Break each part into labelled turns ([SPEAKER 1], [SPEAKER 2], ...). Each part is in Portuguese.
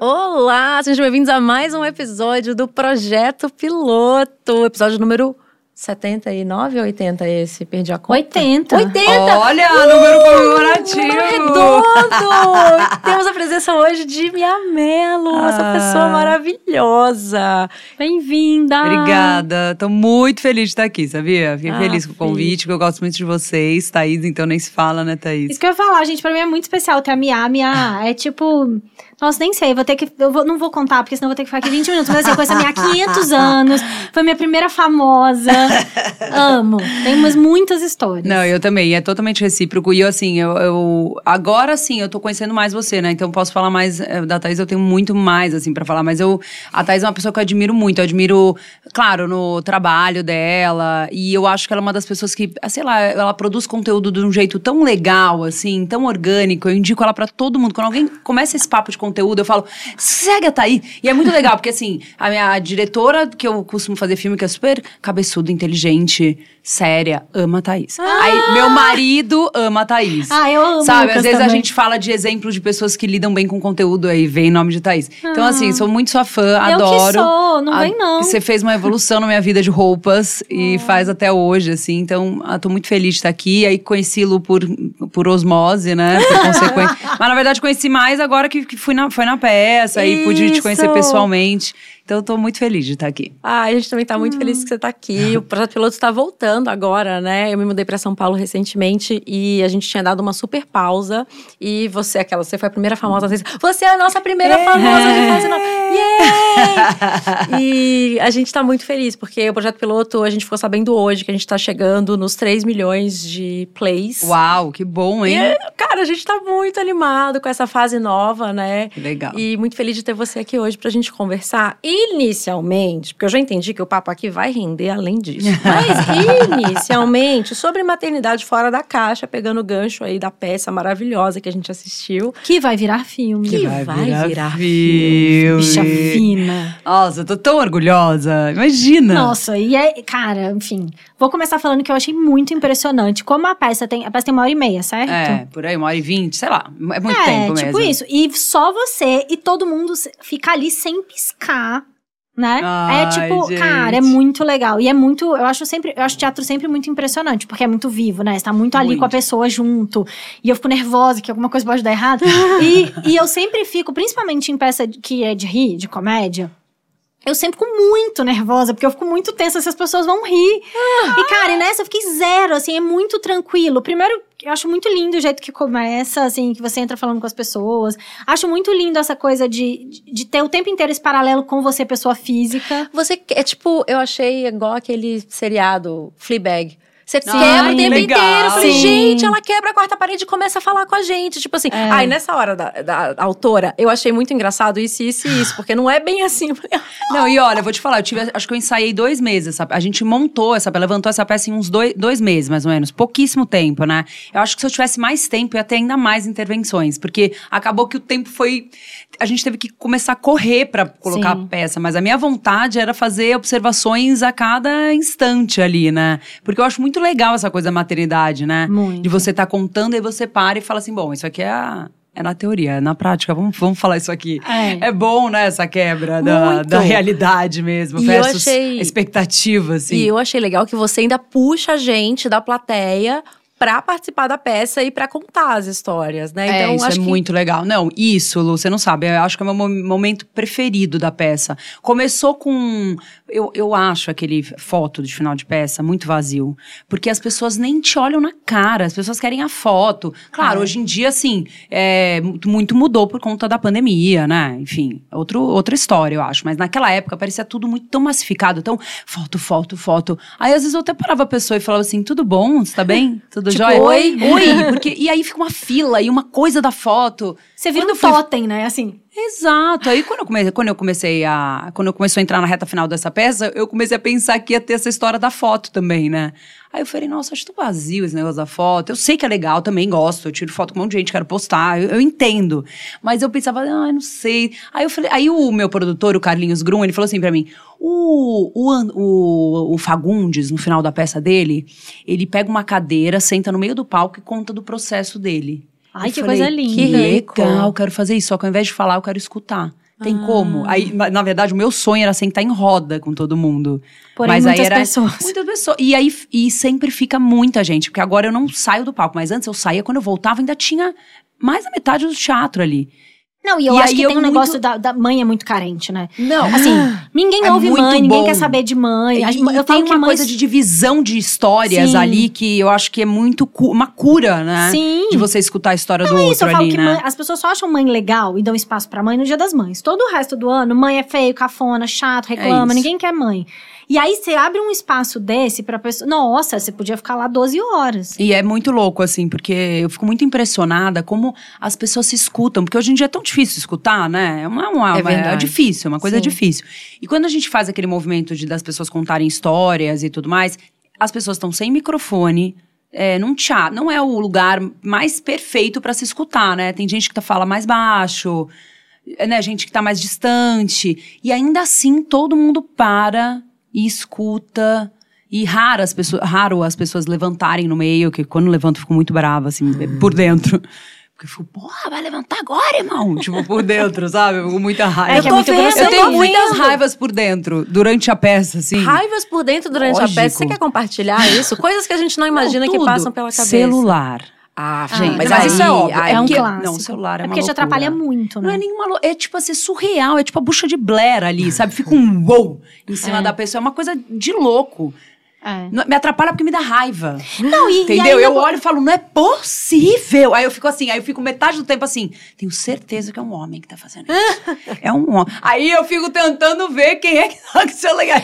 [SPEAKER 1] Olá, sejam bem-vindos a mais um episódio do Projeto Piloto, episódio número 79 ou 80 esse? Perdi a conta.
[SPEAKER 2] 80.
[SPEAKER 1] 80!
[SPEAKER 3] Olha, número comemorativo!
[SPEAKER 1] Número redondo! Temos a presença hoje de Mia Mello, essa
[SPEAKER 3] Ah.
[SPEAKER 1] pessoa maravilhosa.
[SPEAKER 2] Bem-vinda!
[SPEAKER 3] Obrigada, tô muito feliz de estar aqui, sabia? Fiquei
[SPEAKER 1] Ah,
[SPEAKER 3] feliz com o convite, que eu gosto muito de vocês. Thaís, então nem se fala, né, Thaís?
[SPEAKER 2] Isso que eu ia falar, gente, pra mim é muito especial ter a Mia. A Mia é tipo. Nossa, nem sei, vou ter que. Eu vou- não vou contar, porque senão vou ter que ficar aqui 20 minutos. Mas assim, eu conheço a Mia há 500 anos. Foi minha primeira famosa. Amo. Tem umas muitas histórias.
[SPEAKER 3] Não, eu também, é totalmente recíproco. E eu, assim, eu, eu- agora sim, eu tô conhecendo mais você, né? Então posso falar mais eh, da Thaís, eu tenho muito mais, assim, pra falar. Mas eu, a Thaís é uma pessoa que eu admiro muito. Eu admiro, claro, no trabalho dela. E eu acho que ela é uma das pessoas que, ah, sei lá, ela produz conteúdo de um jeito tão legal, assim, tão orgânico. Eu indico ela pra todo mundo. Quando alguém começa esse papo de conteúdo, eu falo, segue a Thaís. E é muito legal, porque assim, a minha diretora, que eu costumo fazer filme, que é super cabeçuda, inteligente, séria, ama a Thaís. Aí, meu marido ama a Thaís.
[SPEAKER 2] Ah, eu amo
[SPEAKER 3] Sabe, às vezes a
[SPEAKER 2] também.
[SPEAKER 3] gente fala de exemplos de pessoas que lidam bem com conteúdo, aí vem em nome de Thaís. Então, assim, sou muito sua fã,
[SPEAKER 2] Ah. Eu que
[SPEAKER 3] adoro.
[SPEAKER 2] sou, não
[SPEAKER 3] A-
[SPEAKER 2] vem não.
[SPEAKER 3] Você fez uma evolução na minha vida de roupas e faz até hoje, assim. Então, ah, tô muito feliz de estar aqui. Aí conheci Lu por, por osmose, né? Por consequência. Mas, na verdade, conheci mais agora que, que fui na, foi na peça e pude te conhecer
[SPEAKER 1] Isso.
[SPEAKER 3] pessoalmente. Então, eu tô muito feliz de estar aqui.
[SPEAKER 1] Ah, a gente também tá muito feliz que você tá aqui. O Projeto Piloto está voltando agora, né? Eu me mudei pra São Paulo recentemente e a gente tinha dado uma super pausa. E você, aquela, você foi a primeira famosa. dizer, Você é a nossa primeira famosa de fase nova. Yay! E a gente tá muito feliz, porque o Projeto Piloto, a gente ficou sabendo hoje que a gente tá chegando nos 3 milhões de plays.
[SPEAKER 3] Uau, que bom, hein?
[SPEAKER 1] E, cara, a gente tá muito animado com essa fase nova, né?
[SPEAKER 3] Que legal.
[SPEAKER 1] E muito feliz de ter você aqui hoje pra gente conversar. Inicialmente, porque eu já entendi que o papo aqui vai render além disso. Mas inicialmente, sobre maternidade fora da caixa, pegando o gancho aí da peça maravilhosa que a gente assistiu.
[SPEAKER 2] Que vai virar filme.
[SPEAKER 1] Que vai virar
[SPEAKER 3] filme.
[SPEAKER 2] Bicha fina.
[SPEAKER 3] Nossa, eu tô tão orgulhosa. Imagina.
[SPEAKER 2] Nossa, e é, cara, enfim. Vou começar falando que eu achei muito impressionante. Como a peça tem. A peça tem uma hora e meia, certo?
[SPEAKER 3] É, por aí, uma hora e vinte, sei lá. É muito
[SPEAKER 2] é,
[SPEAKER 3] tempo
[SPEAKER 2] tipo
[SPEAKER 3] mesmo.
[SPEAKER 2] isso. E só você e todo mundo fica ali sem piscar. Né? é
[SPEAKER 3] Ai,
[SPEAKER 2] tipo,
[SPEAKER 3] gente.
[SPEAKER 2] cara, é muito legal. E é muito. Eu acho sempre. Eu acho teatro sempre muito impressionante, porque é muito vivo, né? Você tá muito ali
[SPEAKER 3] Muito.
[SPEAKER 2] com a pessoa junto. E eu fico nervosa que alguma coisa pode dar errado. e, e eu sempre fico, principalmente em peça que é de rir, de comédia. Eu sempre fico muito nervosa, porque eu fico muito tensa se as pessoas vão rir. E, cara, e nessa eu fiquei zero, assim, é muito tranquilo. Primeiro, eu acho muito lindo o jeito que começa, assim, que você entra falando com as pessoas. Acho muito lindo essa coisa de, de, ter o tempo inteiro esse paralelo com você, pessoa física.
[SPEAKER 1] Você é tipo, eu achei igual aquele seriado Fleabag. Você
[SPEAKER 3] Ai,
[SPEAKER 1] quebra o tempo
[SPEAKER 3] legal.
[SPEAKER 1] inteiro. Eu falei,
[SPEAKER 2] Sim.
[SPEAKER 1] gente, ela quebra a quarta parede e começa a falar com a gente. Tipo assim.
[SPEAKER 2] É.
[SPEAKER 1] Aí nessa hora da, da autora, eu achei muito engraçado isso, isso e isso, porque não é bem assim. "Ah,
[SPEAKER 3] Não, e olha, eu vou te falar, eu tive, acho que eu ensaiei dois meses. A gente montou essa, levantou essa peça em uns dois, dois meses, mais ou menos. Pouquíssimo tempo, né? Eu acho que se eu tivesse mais tempo, ia ter ainda mais intervenções. Porque acabou que o tempo foi. A gente teve que começar a correr pra colocar
[SPEAKER 2] Sim.
[SPEAKER 3] a peça. Mas a minha vontade era fazer observações a cada instante ali, né? Porque eu acho muito legal essa coisa da maternidade, né?
[SPEAKER 2] Muito.
[SPEAKER 3] De você tá contando e você para e fala assim: bom, isso aqui é a. É na teoria, é na prática, vamos, vamos falar isso aqui.
[SPEAKER 2] É.
[SPEAKER 3] É bom, né, essa quebra da,
[SPEAKER 1] Muito.
[SPEAKER 3] da realidade mesmo,
[SPEAKER 1] E eu
[SPEAKER 3] versus
[SPEAKER 1] achei-
[SPEAKER 3] expectativa, assim.
[SPEAKER 1] E eu achei legal que você ainda puxa a gente da plateia pra participar da peça e pra contar as histórias, né?
[SPEAKER 3] é, isso é
[SPEAKER 1] acho que
[SPEAKER 3] muito legal. Não, isso, Lu, você não sabe. Eu acho que é o meu mo- momento preferido da peça. Começou com. Eu, eu acho aquele foto de final de peça muito vazio. Porque as pessoas nem te olham na cara, as pessoas querem a foto. Claro,
[SPEAKER 2] É.
[SPEAKER 3] hoje em dia, assim, é, muito- muito mudou por conta da pandemia, né? Enfim, outro, outra história, eu acho. Mas naquela época parecia tudo muito tão massificado, tão foto, foto, foto. Aí às vezes eu até parava a pessoa e falava assim: tudo bom? Você tá bem? Tudo
[SPEAKER 1] Tipo,
[SPEAKER 3] jóia?
[SPEAKER 1] oi?
[SPEAKER 3] Oi, porque, e aí fica uma fila e uma coisa da foto.
[SPEAKER 2] Você vira
[SPEAKER 3] Quando
[SPEAKER 2] um
[SPEAKER 3] foi-
[SPEAKER 2] totem, né? Assim.
[SPEAKER 3] Exato. Aí quando eu, comecei, quando eu comecei a. Quando eu comecei a entrar na reta final dessa peça, eu comecei a pensar que ia ter essa história da foto também, né? Aí eu falei, nossa, acho tão vazio esse negócio da foto. Eu sei que é legal, também gosto. Eu tiro foto com um monte de gente, quero postar, eu, eu entendo. Mas eu pensava, ah, não sei. Aí eu falei, aí o meu produtor, o Carlinhos Grum, ele falou assim pra mim: o, o, o Fagundes, no final da peça dele, ele pega uma cadeira, senta no meio do palco e conta do processo dele.
[SPEAKER 2] Ai,
[SPEAKER 3] Eu
[SPEAKER 2] que
[SPEAKER 3] falei,
[SPEAKER 2] coisa linda.
[SPEAKER 1] que
[SPEAKER 3] Legal, quero fazer isso. Só que ao invés de falar, eu quero escutar. Tem como? Aí, na na verdade, o meu sonho era sentar em roda com todo mundo.
[SPEAKER 2] Porém,
[SPEAKER 3] mas
[SPEAKER 2] muitas
[SPEAKER 3] aí era
[SPEAKER 2] pessoas.
[SPEAKER 3] muitas pessoas. E aí e sempre fica muita gente, porque agora eu não saio do palco, mas antes eu saía, quando eu voltava ainda tinha mais da metade do teatro ali.
[SPEAKER 2] Não, e eu
[SPEAKER 3] E
[SPEAKER 2] acho que tem um negócio
[SPEAKER 3] muito-
[SPEAKER 2] da, da mãe é muito carente, né?
[SPEAKER 3] Não,
[SPEAKER 2] Assim, ninguém
[SPEAKER 3] É
[SPEAKER 2] ouve mãe, ninguém
[SPEAKER 3] bom.
[SPEAKER 2] quer saber de mãe.
[SPEAKER 3] E,
[SPEAKER 2] eu que
[SPEAKER 3] uma
[SPEAKER 2] mães...
[SPEAKER 3] coisa de divisão de histórias
[SPEAKER 2] Sim.
[SPEAKER 3] ali que eu acho que é muito cu- uma cura, né?
[SPEAKER 2] Sim.
[SPEAKER 3] De você escutar a história do
[SPEAKER 2] Não, é
[SPEAKER 3] outro
[SPEAKER 2] isso, eu falo
[SPEAKER 3] ali,
[SPEAKER 2] que
[SPEAKER 3] né?
[SPEAKER 2] mãe- as pessoas só acham mãe legal e dão espaço pra mãe no dia das mães. Todo o resto do ano, mãe é feio, cafona, chato, reclama,
[SPEAKER 3] isso.
[SPEAKER 2] ninguém quer mãe. E aí você abre um espaço desse pra pessoa. Nossa, você podia ficar lá 12 horas.
[SPEAKER 3] E é muito louco, assim, porque eu fico muito impressionada como as pessoas se escutam. Porque hoje em dia é tão difícil escutar, né? É, uma, uma-
[SPEAKER 1] É
[SPEAKER 3] uma-
[SPEAKER 1] verdade.
[SPEAKER 3] difícil, é uma coisa
[SPEAKER 1] Sim.
[SPEAKER 3] difícil. E quando a gente faz aquele movimento de das pessoas contarem histórias e tudo mais, as pessoas estão sem microfone. É, num teatro, não é o lugar mais perfeito para se escutar, né? Tem gente que tá, fala mais baixo, é, né? Gente que tá mais distante. E ainda assim, todo mundo para e escuta. E raro as pessoas, raro as pessoas levantarem no meio, que quando levanto eu fico muito brava, assim, por dentro. Porque eu fico, porra, vai levantar agora, irmão? tipo, por dentro, sabe? Com muita raiva.
[SPEAKER 2] É que é
[SPEAKER 3] eu,
[SPEAKER 2] muito
[SPEAKER 3] vendo, eu tenho muitas raivas por dentro, durante a peça, assim.
[SPEAKER 1] Raivas por dentro durante
[SPEAKER 3] Lógico.
[SPEAKER 1] a peça. Você quer compartilhar isso? Coisas que a gente não imagina
[SPEAKER 3] Não,
[SPEAKER 1] que passam pela cabeça.
[SPEAKER 3] Celular.
[SPEAKER 1] Ah,
[SPEAKER 2] Ah,
[SPEAKER 1] gente,
[SPEAKER 3] mas,
[SPEAKER 1] mas,
[SPEAKER 3] isso é
[SPEAKER 1] aí-
[SPEAKER 3] óbvio.
[SPEAKER 1] aí-
[SPEAKER 2] é um
[SPEAKER 3] porque-
[SPEAKER 2] clássico.
[SPEAKER 3] Não, o celular é,
[SPEAKER 2] É
[SPEAKER 3] uma
[SPEAKER 2] porque te
[SPEAKER 3] loucura.
[SPEAKER 2] atrapalha muito,
[SPEAKER 3] Não
[SPEAKER 2] né?
[SPEAKER 3] é nenhuma. lou- É tipo assim, surreal. É tipo a bucha de Blair ali, sabe? Fica um wow em cima
[SPEAKER 2] É.
[SPEAKER 3] da pessoa. É uma coisa de louco.
[SPEAKER 2] É.
[SPEAKER 3] Me atrapalha porque me dá raiva.
[SPEAKER 2] Não, e,
[SPEAKER 3] Entendeu?
[SPEAKER 2] E
[SPEAKER 3] eu olho e falo, não é possível. Aí eu fico assim, aí eu fico metade do tempo assim, tenho certeza que é um homem que tá fazendo isso. é um homem. Aí eu fico tentando ver quem é que tá com seu legal.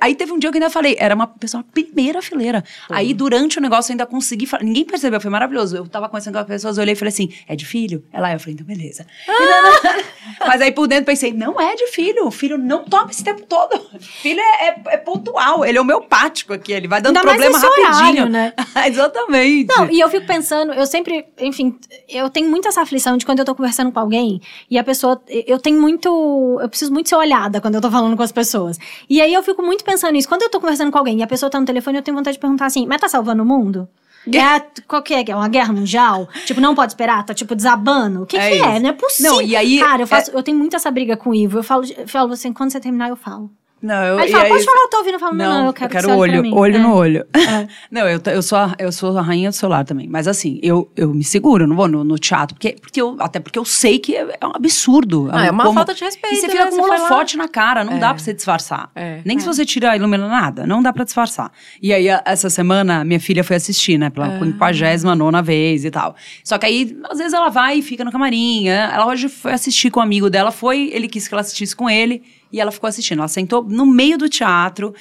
[SPEAKER 3] Aí teve um dia que eu ainda falei, era uma pessoa primeira fileira. Aí durante o negócio eu ainda consegui falar, ninguém percebeu, foi maravilhoso. Eu tava conversando com as pessoas, eu olhei e falei assim, é de filho? Ela, eu falei, então beleza. Mas aí por dentro pensei, não é de filho, o filho não toma esse tempo todo. Filho é, é, é pontual, ele é homeopático aqui, ele vai dando
[SPEAKER 2] Ainda mais
[SPEAKER 3] problema
[SPEAKER 2] horário,
[SPEAKER 3] rapidinho.
[SPEAKER 2] né?
[SPEAKER 3] Exatamente.
[SPEAKER 2] Não, e eu fico pensando, eu sempre, enfim, eu tenho muita essa aflição de quando eu tô conversando com alguém e a pessoa, eu tenho muito, eu preciso muito ser olhada quando eu tô falando com as pessoas. E aí eu fico muito pensando nisso. Quando eu tô conversando com alguém e a pessoa tá no telefone, eu tenho vontade de perguntar assim, mas tá salvando o mundo? É, qual que é? É uma guerra mundial? Tipo, não pode esperar? Tá, tipo, desabando? O que
[SPEAKER 3] É
[SPEAKER 2] que é?
[SPEAKER 3] isso.
[SPEAKER 2] Não é possível.
[SPEAKER 3] Não, e aí-
[SPEAKER 2] Cara, eu, faço, eu tenho muito essa briga com o Ivo. Eu falo, eu falo assim, quando você terminar, eu falo.
[SPEAKER 3] Não, eu,
[SPEAKER 2] Aí
[SPEAKER 3] e
[SPEAKER 2] fala,
[SPEAKER 3] aí-
[SPEAKER 2] pode falar, eu tô ouvindo. Eu falo, não, não, eu quero, que você olhe
[SPEAKER 3] olho,
[SPEAKER 2] pra mim.
[SPEAKER 3] olho
[SPEAKER 2] É.
[SPEAKER 3] no olho. não, eu, eu, sou a, eu sou a rainha do celular também. Mas assim, eu, eu me seguro, eu não vou no, no teatro. Porque, porque eu, até porque eu sei que é, é um absurdo.
[SPEAKER 1] Ah, é uma
[SPEAKER 3] Como-
[SPEAKER 1] falta de respeito,
[SPEAKER 3] E você
[SPEAKER 1] né?
[SPEAKER 3] fica com
[SPEAKER 1] Você
[SPEAKER 3] um holofote na cara, não
[SPEAKER 1] É.
[SPEAKER 3] dá pra você disfarçar.
[SPEAKER 1] É.
[SPEAKER 3] Nem se você tira a ilumina nada, não dá pra disfarçar. E aí, a- essa semana, minha filha foi assistir, né? Pela
[SPEAKER 1] Ah.
[SPEAKER 3] 59 vez e tal. Só que aí, às vezes, ela vai e fica no camarim. né? Ela hoje foi assistir com um amigo dela, foi, ele quis que ela assistisse com ele, e ela ficou assistindo. Ela sentou no meio do teatro,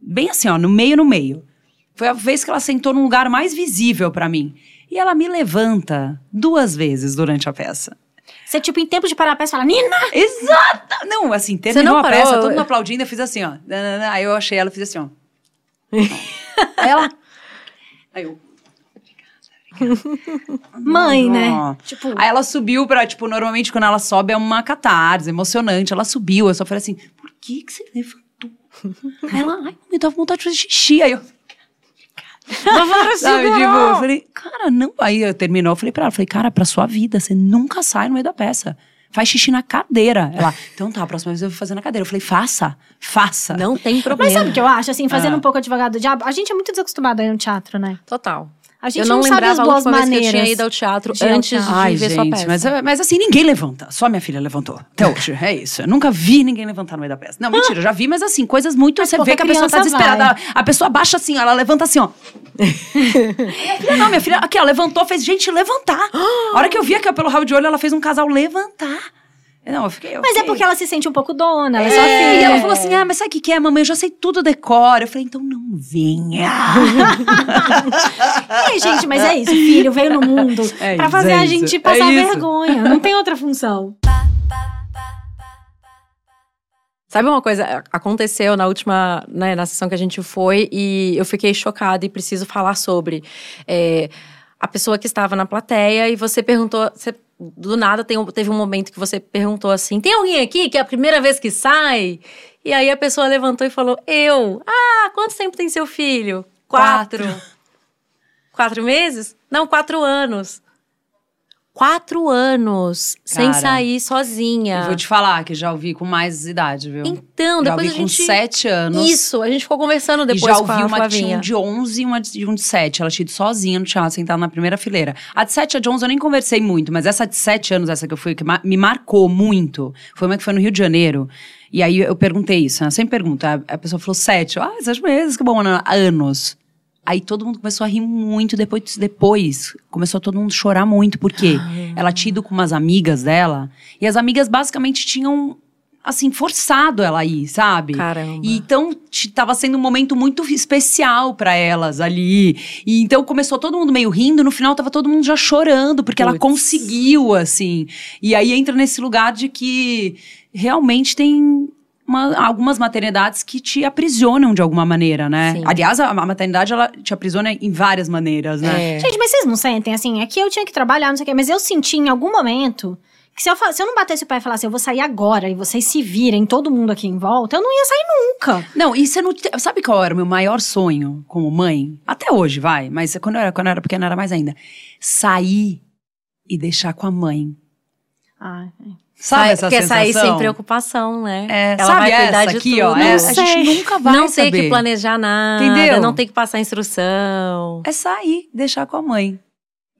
[SPEAKER 3] bem assim, ó, no meio, no meio. Foi a vez que ela sentou num lugar mais visível pra mim. E ela me levanta duas vezes durante a peça.
[SPEAKER 2] Você, tipo, em tempo de parar a peça, fala, Nina!
[SPEAKER 3] Exata! Não, assim, terminou
[SPEAKER 1] não
[SPEAKER 3] a
[SPEAKER 1] parou?
[SPEAKER 3] peça, todo mundo aplaudindo, eu fiz assim, ó. Aí eu achei ela, fiz assim, ó. Aí ela. Aí eu.
[SPEAKER 2] Mãe, né? Tipo,
[SPEAKER 3] Aí ela subiu pra, tipo, normalmente quando ela sobe é uma catarse emocionante. Ela subiu, eu só falei assim, por que que você levantou? Aí ela, ai, me dava vontade de fazer xixi. Aí eu, sabe, tipo, eu falei, cara, não. Aí eu terminou, eu falei pra ela, falei, cara, pra sua vida, você nunca sai no meio da peça. Faz xixi na cadeira. Ela, então tá, a próxima vez eu vou fazer na cadeira. Eu falei, faça, faça.
[SPEAKER 1] Não tem
[SPEAKER 2] Mas
[SPEAKER 1] problema.
[SPEAKER 2] sabe o que eu acho? Assim, fazendo
[SPEAKER 3] Ah.
[SPEAKER 2] um pouco advogado do diabo, a gente é muito desacostumado aí no teatro, né?
[SPEAKER 1] Total.
[SPEAKER 2] A gente
[SPEAKER 1] eu não,
[SPEAKER 2] não sabe
[SPEAKER 1] lembrava
[SPEAKER 2] as
[SPEAKER 1] a
[SPEAKER 2] boas
[SPEAKER 1] vez que eu
[SPEAKER 2] maneiras
[SPEAKER 1] tinha ido ao teatro
[SPEAKER 2] de
[SPEAKER 1] antes de
[SPEAKER 3] Ai,
[SPEAKER 1] ver sua
[SPEAKER 3] gente,
[SPEAKER 1] peça.
[SPEAKER 3] mas, mas assim, ninguém levanta. Só minha filha levantou. Até hoje, é isso. Eu nunca vi ninguém levantar no meio da peça. Não, mentira, eu já vi, mas assim, coisas muito.
[SPEAKER 2] Mas
[SPEAKER 3] você vê que a pessoa tá desesperada. A pessoa baixa assim, ela levanta assim, ó. minha filha não, minha filha, aqui, ó, levantou, fez gente levantar. A hora que eu vi aqui, pelo rabo de olho, ela fez um casal levantar. Não, eu fiquei.
[SPEAKER 2] Mas é porque ela se sente um pouco dona, ela é, só
[SPEAKER 3] É,
[SPEAKER 2] filha.
[SPEAKER 3] E ela falou assim: ah, mas sabe o que, que é, mamãe? Eu já sei tudo decora. Eu falei, então não venha.
[SPEAKER 2] É, gente, mas é isso. Filho veio no mundo
[SPEAKER 3] É
[SPEAKER 2] pra
[SPEAKER 3] isso,
[SPEAKER 2] fazer
[SPEAKER 3] é
[SPEAKER 2] a
[SPEAKER 3] isso,
[SPEAKER 2] gente
[SPEAKER 3] é
[SPEAKER 2] passar
[SPEAKER 3] isso.
[SPEAKER 2] vergonha. Não tem outra função.
[SPEAKER 1] Sabe uma coisa? Aconteceu na última, né, na sessão que a gente foi e eu fiquei chocada e preciso falar sobre. É, a pessoa que estava na plateia e você perguntou. Você, do nada tem, teve um momento que você perguntou assim: tem alguém aqui que é a primeira vez que sai? E aí a pessoa levantou e falou: Eu. Ah, quanto tempo tem seu filho? Quatro. Quatro, Quatro meses? Não, quatro anos quatro anos Cara, sem sair sozinha.
[SPEAKER 3] Eu vou te falar que já ouvi com mais idade, viu?
[SPEAKER 1] Então,
[SPEAKER 3] já
[SPEAKER 1] depois
[SPEAKER 3] ouvi
[SPEAKER 1] a gente...
[SPEAKER 3] com sete anos.
[SPEAKER 1] Isso, a gente ficou conversando depois e
[SPEAKER 3] já ouvi uma
[SPEAKER 1] que
[SPEAKER 3] tinha um de 11 e uma de um de 7. Ela tinha ido sozinha no teatro, sentada na primeira fileira. A de 7 e a de 11 eu nem conversei muito, mas essa de 7 anos, essa que eu fui, que me marcou muito, foi uma que foi no Rio de Janeiro. E aí eu perguntei isso, né? Eu sempre pergunto. A pessoa falou sete. Ah, sete meses, que bom, anos. Aí todo mundo começou a rir muito. Depois, depois começou todo mundo a chorar muito, porque ah. ela tinha ido com umas amigas dela. E as amigas basicamente tinham assim, forçado ela aí, sabe?
[SPEAKER 1] Caramba.
[SPEAKER 3] E então tava sendo um momento muito especial para elas ali. E então começou todo mundo meio rindo, no final tava todo mundo já chorando, porque Puts. ela conseguiu, assim. E aí entra nesse lugar de que realmente tem uma, algumas maternidades que te aprisionam de alguma maneira, né? Sim. Aliás, a, a, maternidade, ela te aprisiona em várias maneiras, né?
[SPEAKER 2] É. Gente, mas vocês não sentem, assim, é que eu tinha que trabalhar, não sei o quê, mas eu senti em algum momento que se eu, se eu não batesse o pé e falasse, eu vou sair agora e vocês se virem, todo mundo aqui em volta, eu não ia sair nunca.
[SPEAKER 3] Não, e você não. Sabe qual era o meu maior sonho como mãe? Até hoje, vai, mas quando eu era, quando eu era pequena era mais ainda. Sair e deixar com a mãe.
[SPEAKER 2] Ah, é.
[SPEAKER 3] Sabe essa
[SPEAKER 1] Quer
[SPEAKER 3] sensação?
[SPEAKER 1] sair sem preocupação, né?
[SPEAKER 3] É, Ela sabe vai cuidar de aqui, tudo. ó.
[SPEAKER 1] É,
[SPEAKER 3] a gente nunca vai
[SPEAKER 1] não
[SPEAKER 3] saber.
[SPEAKER 1] Não tem que planejar nada. Entendeu? Não tem que passar instrução.
[SPEAKER 3] É sair, deixar com a mãe.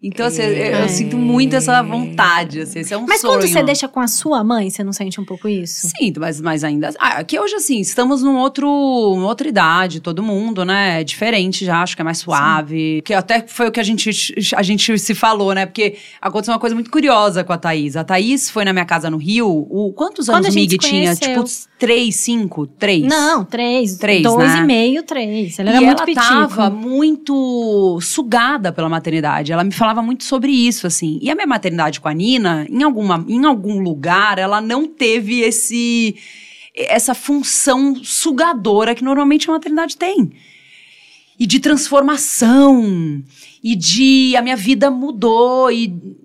[SPEAKER 3] Então, assim, eu, eu sinto muito essa vontade, assim, esse é um
[SPEAKER 2] mas
[SPEAKER 3] sonho.
[SPEAKER 2] Mas quando você deixa com a sua mãe, você não sente um pouco isso?
[SPEAKER 3] Sinto, mas, mas ainda... Ah, aqui hoje, assim, estamos num outro, numa outra idade, todo mundo, né? É diferente já, acho que é mais suave. Sim. Que até foi o que a gente, a gente se falou, né? Porque aconteceu uma coisa muito curiosa com a Thaís. A Thaís foi na minha casa no Rio, o, quantos anos o Mig tinha? Tipo, três, cinco, três?
[SPEAKER 2] Não, três.
[SPEAKER 3] Três,
[SPEAKER 2] Dois
[SPEAKER 3] né?
[SPEAKER 2] e meio, três. Ela era
[SPEAKER 3] e
[SPEAKER 2] muito
[SPEAKER 3] ela
[SPEAKER 2] pitico.
[SPEAKER 3] tava muito sugada pela maternidade. Ela me falava falava muito sobre isso, assim. E a minha maternidade com a Nina, em, alguma, em algum lugar, ela não teve esse essa função sugadora que normalmente a maternidade tem. E de transformação, e de a minha vida mudou, e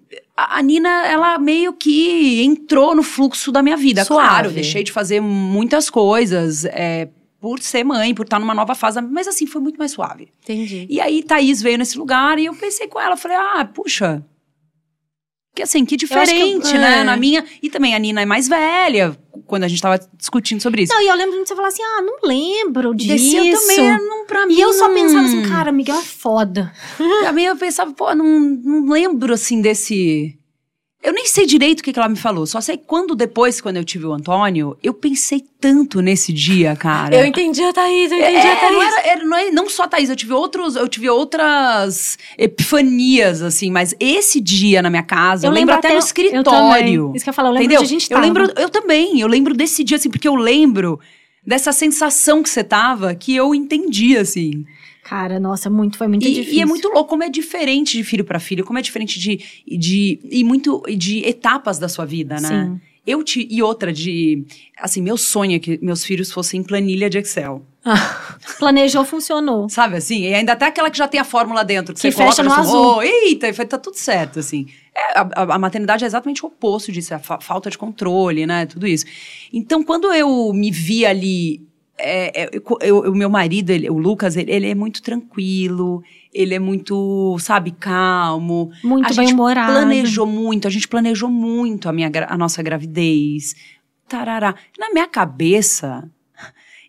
[SPEAKER 3] a Nina, ela meio que entrou no fluxo da minha vida.
[SPEAKER 1] Suave.
[SPEAKER 3] Claro, deixei de fazer muitas coisas, é, por ser mãe, por estar numa nova fase, mas assim, foi muito mais suave.
[SPEAKER 1] Entendi.
[SPEAKER 3] E aí Thaís veio nesse lugar e eu pensei com ela, falei, ah, puxa. Que assim, que diferente, eu, né? É. Na minha. E também a Nina é mais velha, quando a gente tava discutindo sobre isso.
[SPEAKER 2] Não, e eu lembro de você falar assim: ah, não lembro disso.
[SPEAKER 3] Desse eu também, não, pra mim.
[SPEAKER 2] E eu só
[SPEAKER 3] não...
[SPEAKER 2] pensava assim, cara, Miguel é foda.
[SPEAKER 3] pra mim eu pensava, pô, não, não lembro assim desse. Eu nem sei direito o que, que ela me falou, só sei quando depois, quando eu tive o Antônio, eu pensei tanto nesse dia, cara.
[SPEAKER 1] Eu entendi a Thaís, eu entendi
[SPEAKER 3] é,
[SPEAKER 1] a Thaís.
[SPEAKER 3] Não, era, era, não, é, não só a Thaís, eu tive, outros, eu tive outras epifanias, assim, mas esse dia na minha casa, eu, eu lembro, até, até no escritório.
[SPEAKER 2] Isso que eu falo, eu lembro
[SPEAKER 3] entendeu?
[SPEAKER 2] de a gente
[SPEAKER 3] Eu lembro, eu também, eu lembro desse dia, assim, porque eu lembro dessa sensação que você tava, que eu entendi, assim.
[SPEAKER 2] Cara, nossa, muito, foi muito
[SPEAKER 3] e,
[SPEAKER 2] difícil.
[SPEAKER 3] E é muito louco como é diferente de filho para filho, como é diferente de, de e muito de etapas da sua vida, né?
[SPEAKER 2] Sim.
[SPEAKER 3] Eu te, e outra de, assim, meu sonho é que meus filhos fossem planilha de Excel.
[SPEAKER 2] Planejou, funcionou.
[SPEAKER 3] Sabe assim? E ainda até aquela que já tem a fórmula dentro, que,
[SPEAKER 2] que
[SPEAKER 3] você
[SPEAKER 2] fecha
[SPEAKER 3] coloca
[SPEAKER 2] no azul.
[SPEAKER 3] Oh, eita, e tá tudo certo, assim. É, a, a, maternidade é exatamente o oposto disso, é a fa falta de controle, né? Tudo isso. Então, quando eu me vi ali é, é, o meu marido, ele, o Lucas, ele, ele, é muito tranquilo, ele é muito, sabe, calmo.
[SPEAKER 2] Muito bem-humorado.
[SPEAKER 3] planejou muito, a gente planejou muito a, minha, a nossa gravidez. Tarará. Na minha cabeça,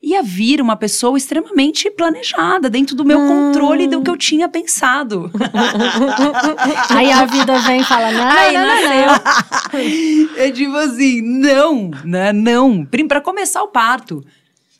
[SPEAKER 3] ia vir uma pessoa extremamente planejada, dentro do meu hum. controle do que eu tinha pensado.
[SPEAKER 2] Aí a vida vem e fala, não, Aí não, não,
[SPEAKER 3] não. É tipo assim, não, né, não. Pra começar o parto,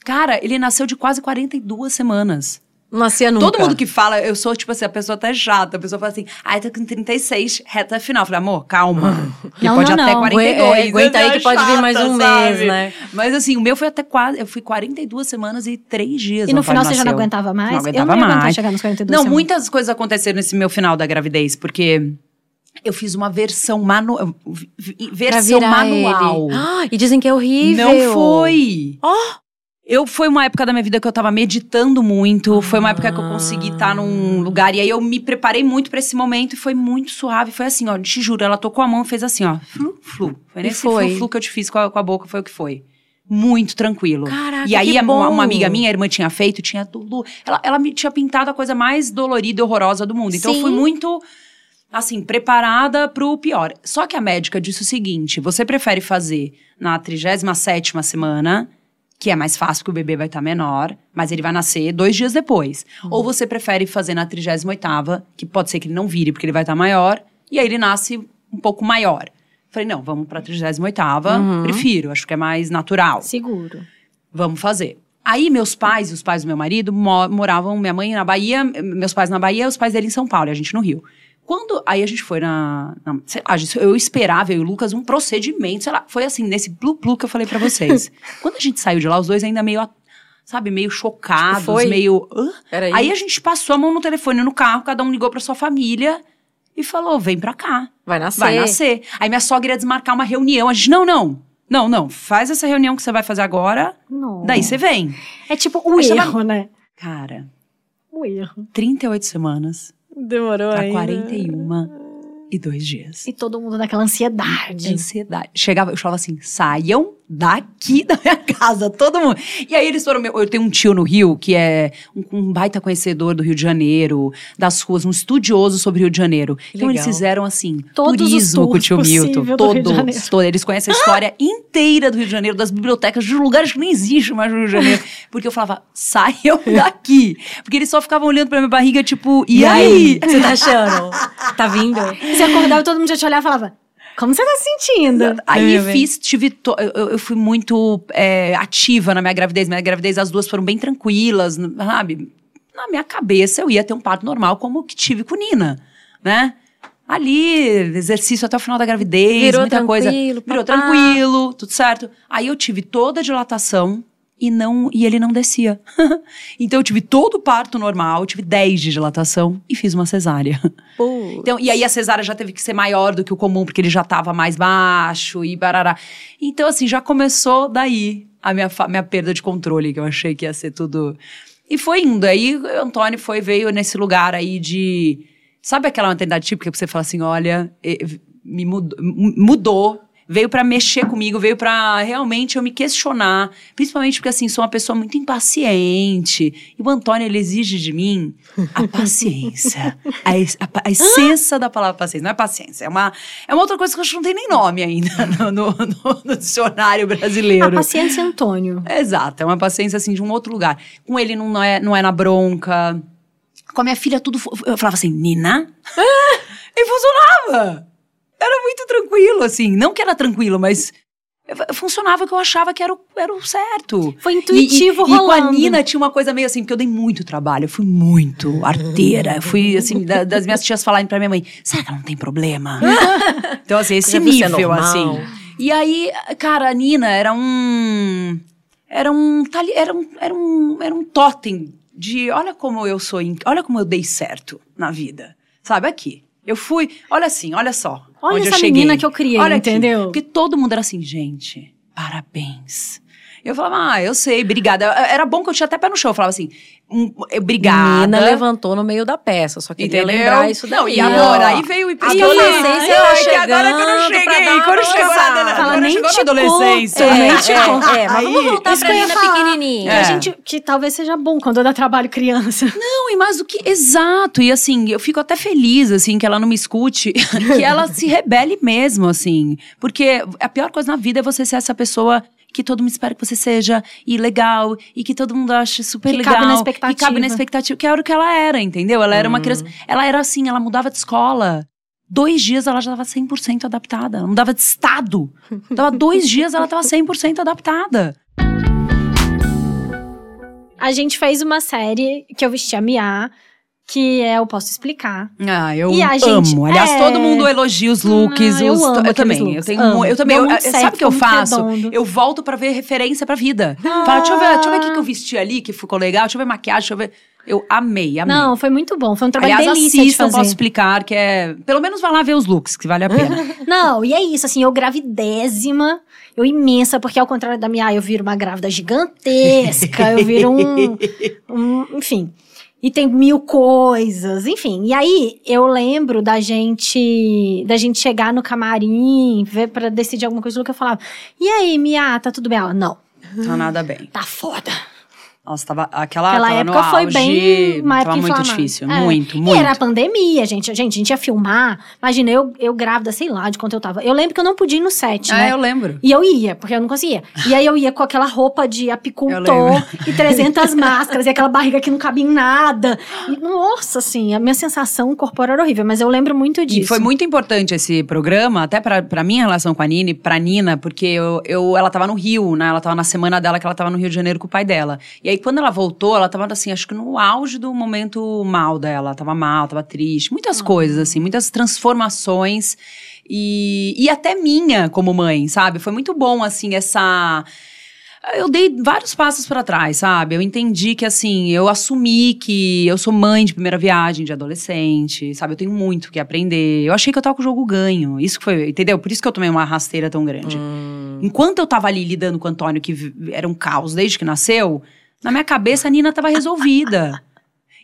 [SPEAKER 3] Cara, ele nasceu de quase 42 semanas.
[SPEAKER 1] Nascia nunca.
[SPEAKER 3] Todo mundo que fala, eu sou, tipo assim, a pessoa até chata. A pessoa fala assim, ai, tá com 36, reta final. Eu falei, amor, calma. Que
[SPEAKER 2] não,
[SPEAKER 3] pode
[SPEAKER 2] não,
[SPEAKER 3] até
[SPEAKER 2] não.
[SPEAKER 3] 42.
[SPEAKER 1] É, aguenta aí que pode
[SPEAKER 3] chata,
[SPEAKER 1] vir mais um
[SPEAKER 3] sabe?
[SPEAKER 1] mês, né?
[SPEAKER 3] Mas assim, o meu foi até quase, eu fui 42 semanas e 3 dias.
[SPEAKER 2] E no final
[SPEAKER 3] você
[SPEAKER 2] já não aguentava mais?
[SPEAKER 3] Não aguentava
[SPEAKER 2] eu não
[SPEAKER 3] mais.
[SPEAKER 2] chegar nos 42
[SPEAKER 3] Não,
[SPEAKER 2] semanas.
[SPEAKER 3] muitas coisas aconteceram nesse meu final da gravidez, porque Eu fiz uma versão manual. Versão manual.
[SPEAKER 1] Ah, e dizem que é horrível.
[SPEAKER 3] Não foi.
[SPEAKER 1] Ó.
[SPEAKER 3] Eu foi uma época da minha vida que eu tava meditando muito, foi uma época que eu consegui estar num lugar e aí eu me preparei muito pra esse momento e foi muito suave, foi assim, ó, te juro, ela tocou a mão e fez assim, ó, flu, flu. Foi nesse
[SPEAKER 1] foi.
[SPEAKER 3] flu, flu que eu te fiz com a, com a boca, foi o que foi. Muito tranquilo.
[SPEAKER 1] Caraca,
[SPEAKER 3] e aí uma, uma amiga minha, a irmã tinha feito, tinha tudo, ela, ela me tinha pintado a coisa mais dolorida e horrorosa do mundo. Então eu fui
[SPEAKER 1] Sim.
[SPEAKER 3] muito assim, preparada pro pior. Só que a médica disse o seguinte: você prefere fazer na 37 semana, que é mais fácil, que o bebê vai estar menor, mas ele vai nascer dois dias depois. Ou você prefere fazer na 38, que pode ser que ele não vire, porque ele vai estar maior, e aí ele nasce um pouco maior. Falei, não, vamos pra 38, prefiro, acho que é mais natural.
[SPEAKER 2] Seguro.
[SPEAKER 3] Vamos fazer. Aí meus pais e os pais do meu marido mo- moravam, minha mãe na Bahia, meus pais na Bahia, os pais dele em São Paulo, e a gente no Rio. Quando aí a gente foi na, na lá, eu esperava eu e o Lucas um procedimento, sei lá, foi assim nesse blu blu que eu falei pra vocês. Quando a gente saiu de lá, os dois ainda meio, sabe, meio chocados,
[SPEAKER 1] foi?
[SPEAKER 3] meio, Hã?
[SPEAKER 1] Peraí.
[SPEAKER 3] Aí a gente passou a mão no telefone no carro, cada um ligou pra sua família e falou: "Vem pra cá".
[SPEAKER 1] Vai nascer.
[SPEAKER 3] Vai nascer. Aí minha sogra ia desmarcar uma reunião. A gente, não, não. Não, não. Faz essa reunião que você vai fazer agora.
[SPEAKER 2] Não.
[SPEAKER 3] Daí você vem.
[SPEAKER 2] É tipo o
[SPEAKER 3] você vai-
[SPEAKER 2] erro, né?
[SPEAKER 3] Cara,
[SPEAKER 2] O erro.
[SPEAKER 3] 38 semanas
[SPEAKER 1] Demorou
[SPEAKER 3] pra
[SPEAKER 1] ainda.
[SPEAKER 3] 41 e dois dias.
[SPEAKER 2] E todo mundo naquela ansiedade.
[SPEAKER 3] Ansiedade. Chegava, eu falava assim: saiam daqui da minha casa, todo mundo. E aí eles foram. meu- Eu tenho um tio no Rio que é um, um baita conhecedor do Rio de Janeiro, das ruas, um estudioso sobre o Rio de Janeiro. então eles
[SPEAKER 1] legal.
[SPEAKER 3] fizeram assim:
[SPEAKER 2] Todos os
[SPEAKER 3] turismo com o tio Milton.
[SPEAKER 2] possível do Rio de
[SPEAKER 3] Todos. Eles conhecem a história inteira do Rio de Janeiro, das bibliotecas, de lugares que nem existem mais no Rio de Janeiro. Porque eu falava: saiam daqui. Porque eles só ficavam olhando pra minha barriga, tipo, e, aí?
[SPEAKER 1] O que você tá achando? Tá vindo?
[SPEAKER 2] Você acordava e todo mundo já te olhava e falava: Como você tá se sentindo?
[SPEAKER 3] Aí
[SPEAKER 1] ia
[SPEAKER 3] fiz, tive. to- eu, eu fui muito é, ativa na minha gravidez. Minha gravidez, as duas foram bem tranquilas, sabe? Na minha cabeça, eu ia ter um parto normal, como que tive com Nina, né? Ali, exercício até o final da gravidez,
[SPEAKER 1] Virou
[SPEAKER 3] muita coisa. Virou
[SPEAKER 1] papá.
[SPEAKER 3] tranquilo, tudo certo. Aí eu tive toda a dilatação e não e ele não descia. então eu tive todo o parto normal, tive 10 de dilatação e fiz uma cesárea.
[SPEAKER 1] Putz.
[SPEAKER 3] Então, e aí a cesárea já teve que ser maior do que o comum, porque ele já tava mais baixo e barará. Então, assim, já começou daí a minha, minha perda de controle, que eu achei que ia ser tudo. E foi indo. Aí o Antônio foi, veio nesse lugar aí de. Sabe aquela maternidade típica que você fala assim: olha, me mudou. mudou veio pra mexer comigo, veio pra realmente eu me questionar, principalmente porque assim, sou uma pessoa muito impaciente, e o Antônio ele exige de mim a paciência, a, a a essência da palavra paciência, não é paciência, é uma, é uma outra coisa que eu acho que não tem nem nome ainda no, no- no- no dicionário
[SPEAKER 2] A
[SPEAKER 3] brasileiro.
[SPEAKER 2] paciência Antônio.
[SPEAKER 3] Exato, é uma paciência assim de um outro lugar. Com ele não, é, não é na bronca. Com a minha filha, tudo. Eu falava assim, Nina? e funcionava! Era muito tranquilo, assim. Não que era tranquilo, mas funcionava que eu achava que era o, era o certo.
[SPEAKER 2] Foi intuitivo
[SPEAKER 3] e, e, E com a
[SPEAKER 2] rolando.
[SPEAKER 3] Nina tinha uma coisa meio assim, porque eu dei muito trabalho, eu fui muito arteira. Eu fui, assim, da- das minhas tias falarem pra minha mãe: será que ela não tem problema? então, assim, esse
[SPEAKER 1] ser
[SPEAKER 3] nível,
[SPEAKER 1] normal.
[SPEAKER 3] assim. E aí, cara, a Nina era um. Era um. Era um, era um, era um totem de olha como eu sou, olha como eu dei certo na vida. Sabe, aqui. Eu fui, olha assim, olha só.
[SPEAKER 2] Olha essa menina que eu criei,
[SPEAKER 3] olha aqui.
[SPEAKER 2] entendeu?
[SPEAKER 3] Porque todo mundo era assim, gente, parabéns. Eu falava, ah, eu sei, obrigada. Era bom que eu tinha até pé no chão. Eu falava assim, obrigada.
[SPEAKER 1] Menina levantou no meio da peça, só queria
[SPEAKER 3] Entendeu?
[SPEAKER 1] lembrar isso daí.
[SPEAKER 3] Não, e agora? Aí veio o
[SPEAKER 1] A
[SPEAKER 3] episódio.
[SPEAKER 1] adolescência tá
[SPEAKER 3] Ai, que agora que eu não
[SPEAKER 1] chegando pra
[SPEAKER 3] cheguei. Quando chegou
[SPEAKER 1] balançada.
[SPEAKER 3] a
[SPEAKER 2] Fala,
[SPEAKER 3] quando
[SPEAKER 2] nem
[SPEAKER 3] chegou adolescência.
[SPEAKER 1] É,
[SPEAKER 2] nem
[SPEAKER 1] é, é, mas vamos voltar
[SPEAKER 2] Isso
[SPEAKER 1] pra menina pequenininha.
[SPEAKER 2] E a
[SPEAKER 3] É.
[SPEAKER 2] gente, que talvez seja bom quando eu dá trabalho criança.
[SPEAKER 3] Não, e mais do que. Exato. E assim, eu fico até feliz, assim, que ela não me escute, que ela se rebele mesmo, assim. Porque a pior coisa na vida é você ser essa pessoa que todo mundo espera que você seja, e legal, e que todo mundo acha super
[SPEAKER 2] Que
[SPEAKER 3] legal.
[SPEAKER 2] cabe na
[SPEAKER 3] E
[SPEAKER 2] expectativa.
[SPEAKER 3] cabe na expectativa, que era o que ela era, entendeu? Ela era uma criança. Ela era assim, ela mudava de escola. Dois dias ela já estava 100% adaptada. Ela mudava de estado. Dava dois dias ela estava 100% adaptada.
[SPEAKER 2] A gente fez uma série que eu vesti a Mia, que é Eu Posso Explicar.
[SPEAKER 3] Ah, eu
[SPEAKER 2] E a gente-
[SPEAKER 3] amo. Aliás,
[SPEAKER 2] é.
[SPEAKER 3] todo mundo elogia os looks.
[SPEAKER 2] Ah, eu
[SPEAKER 3] os-
[SPEAKER 2] amo aqueles
[SPEAKER 3] também. Eu
[SPEAKER 2] looks,
[SPEAKER 3] tenho,
[SPEAKER 2] amo.
[SPEAKER 3] eu também. Eu- sabe o que eu faço?
[SPEAKER 2] redondo.
[SPEAKER 3] Eu volto pra ver referência pra vida. Fala, deixa eu ver, deixa eu ver o que que eu vesti ali, que ficou legal. Deixa eu ver maquiagem, deixa eu ver. Eu amei, amei.
[SPEAKER 2] Não, foi muito bom. Foi um trabalho
[SPEAKER 3] Aliás,
[SPEAKER 2] delícia de
[SPEAKER 3] assistam,
[SPEAKER 2] fazer.
[SPEAKER 3] posso explicar, que é. Pelo menos vai lá ver os looks, que vale a pena.
[SPEAKER 2] Não, e é isso, assim, eu gravidésima, eu imensa, porque ao contrário da minha, eu viro uma grávida gigantesca, eu viro um, um- enfim. E tem mil coisas, enfim. E aí, eu lembro da gente, da gente chegar no camarim, ver pra decidir alguma coisa, o Luca falava, e aí, Mia, tá tudo bem? Ela, não,
[SPEAKER 3] Tá nada bem.
[SPEAKER 2] tá foda.
[SPEAKER 3] Nossa, tava. Aquela,
[SPEAKER 2] Aquela
[SPEAKER 3] tava
[SPEAKER 2] época foi
[SPEAKER 3] auge,
[SPEAKER 2] bem
[SPEAKER 3] Tava muito difícil.
[SPEAKER 2] É.
[SPEAKER 3] Muito,
[SPEAKER 2] E
[SPEAKER 3] muito.
[SPEAKER 2] era a pandemia, gente. Gente, a gente ia filmar. Imagina, eu, eu grávida, sei lá de quanto eu tava. Eu lembro que eu não podia ir no set,
[SPEAKER 3] Ah,
[SPEAKER 2] né?
[SPEAKER 3] eu lembro.
[SPEAKER 2] E eu ia, porque eu não conseguia. E aí eu ia com aquela roupa de apicultor e 300 máscaras e aquela barriga que não cabia em nada. E, nossa, assim, a minha sensação corporal era horrível, mas eu lembro muito disso.
[SPEAKER 3] E foi muito importante esse programa, até pra, pra minha relação com a Nina e pra Nina, porque eu, eu, ela tava no Rio, né? Ela tava na semana dela, que ela tava no Rio de Janeiro com o pai dela. E aí, quando ela voltou, ela tava, assim, acho que no auge do momento mal dela. Ela tava mal, tava triste. Muitas coisas, assim, muitas transformações. E, e até minha como mãe, sabe? Foi muito bom, assim, essa eu dei vários passos pra trás, sabe? Eu entendi que, assim, eu assumi que eu sou mãe de primeira viagem, de adolescente, sabe? Eu tenho muito o que aprender. Eu achei que eu tava com o jogo ganho. Isso que foi, entendeu? Por isso que eu tomei uma rasteira tão grande. Enquanto eu tava ali lidando com o Antônio, que era um caos desde que nasceu, na minha cabeça a Nina tava resolvida.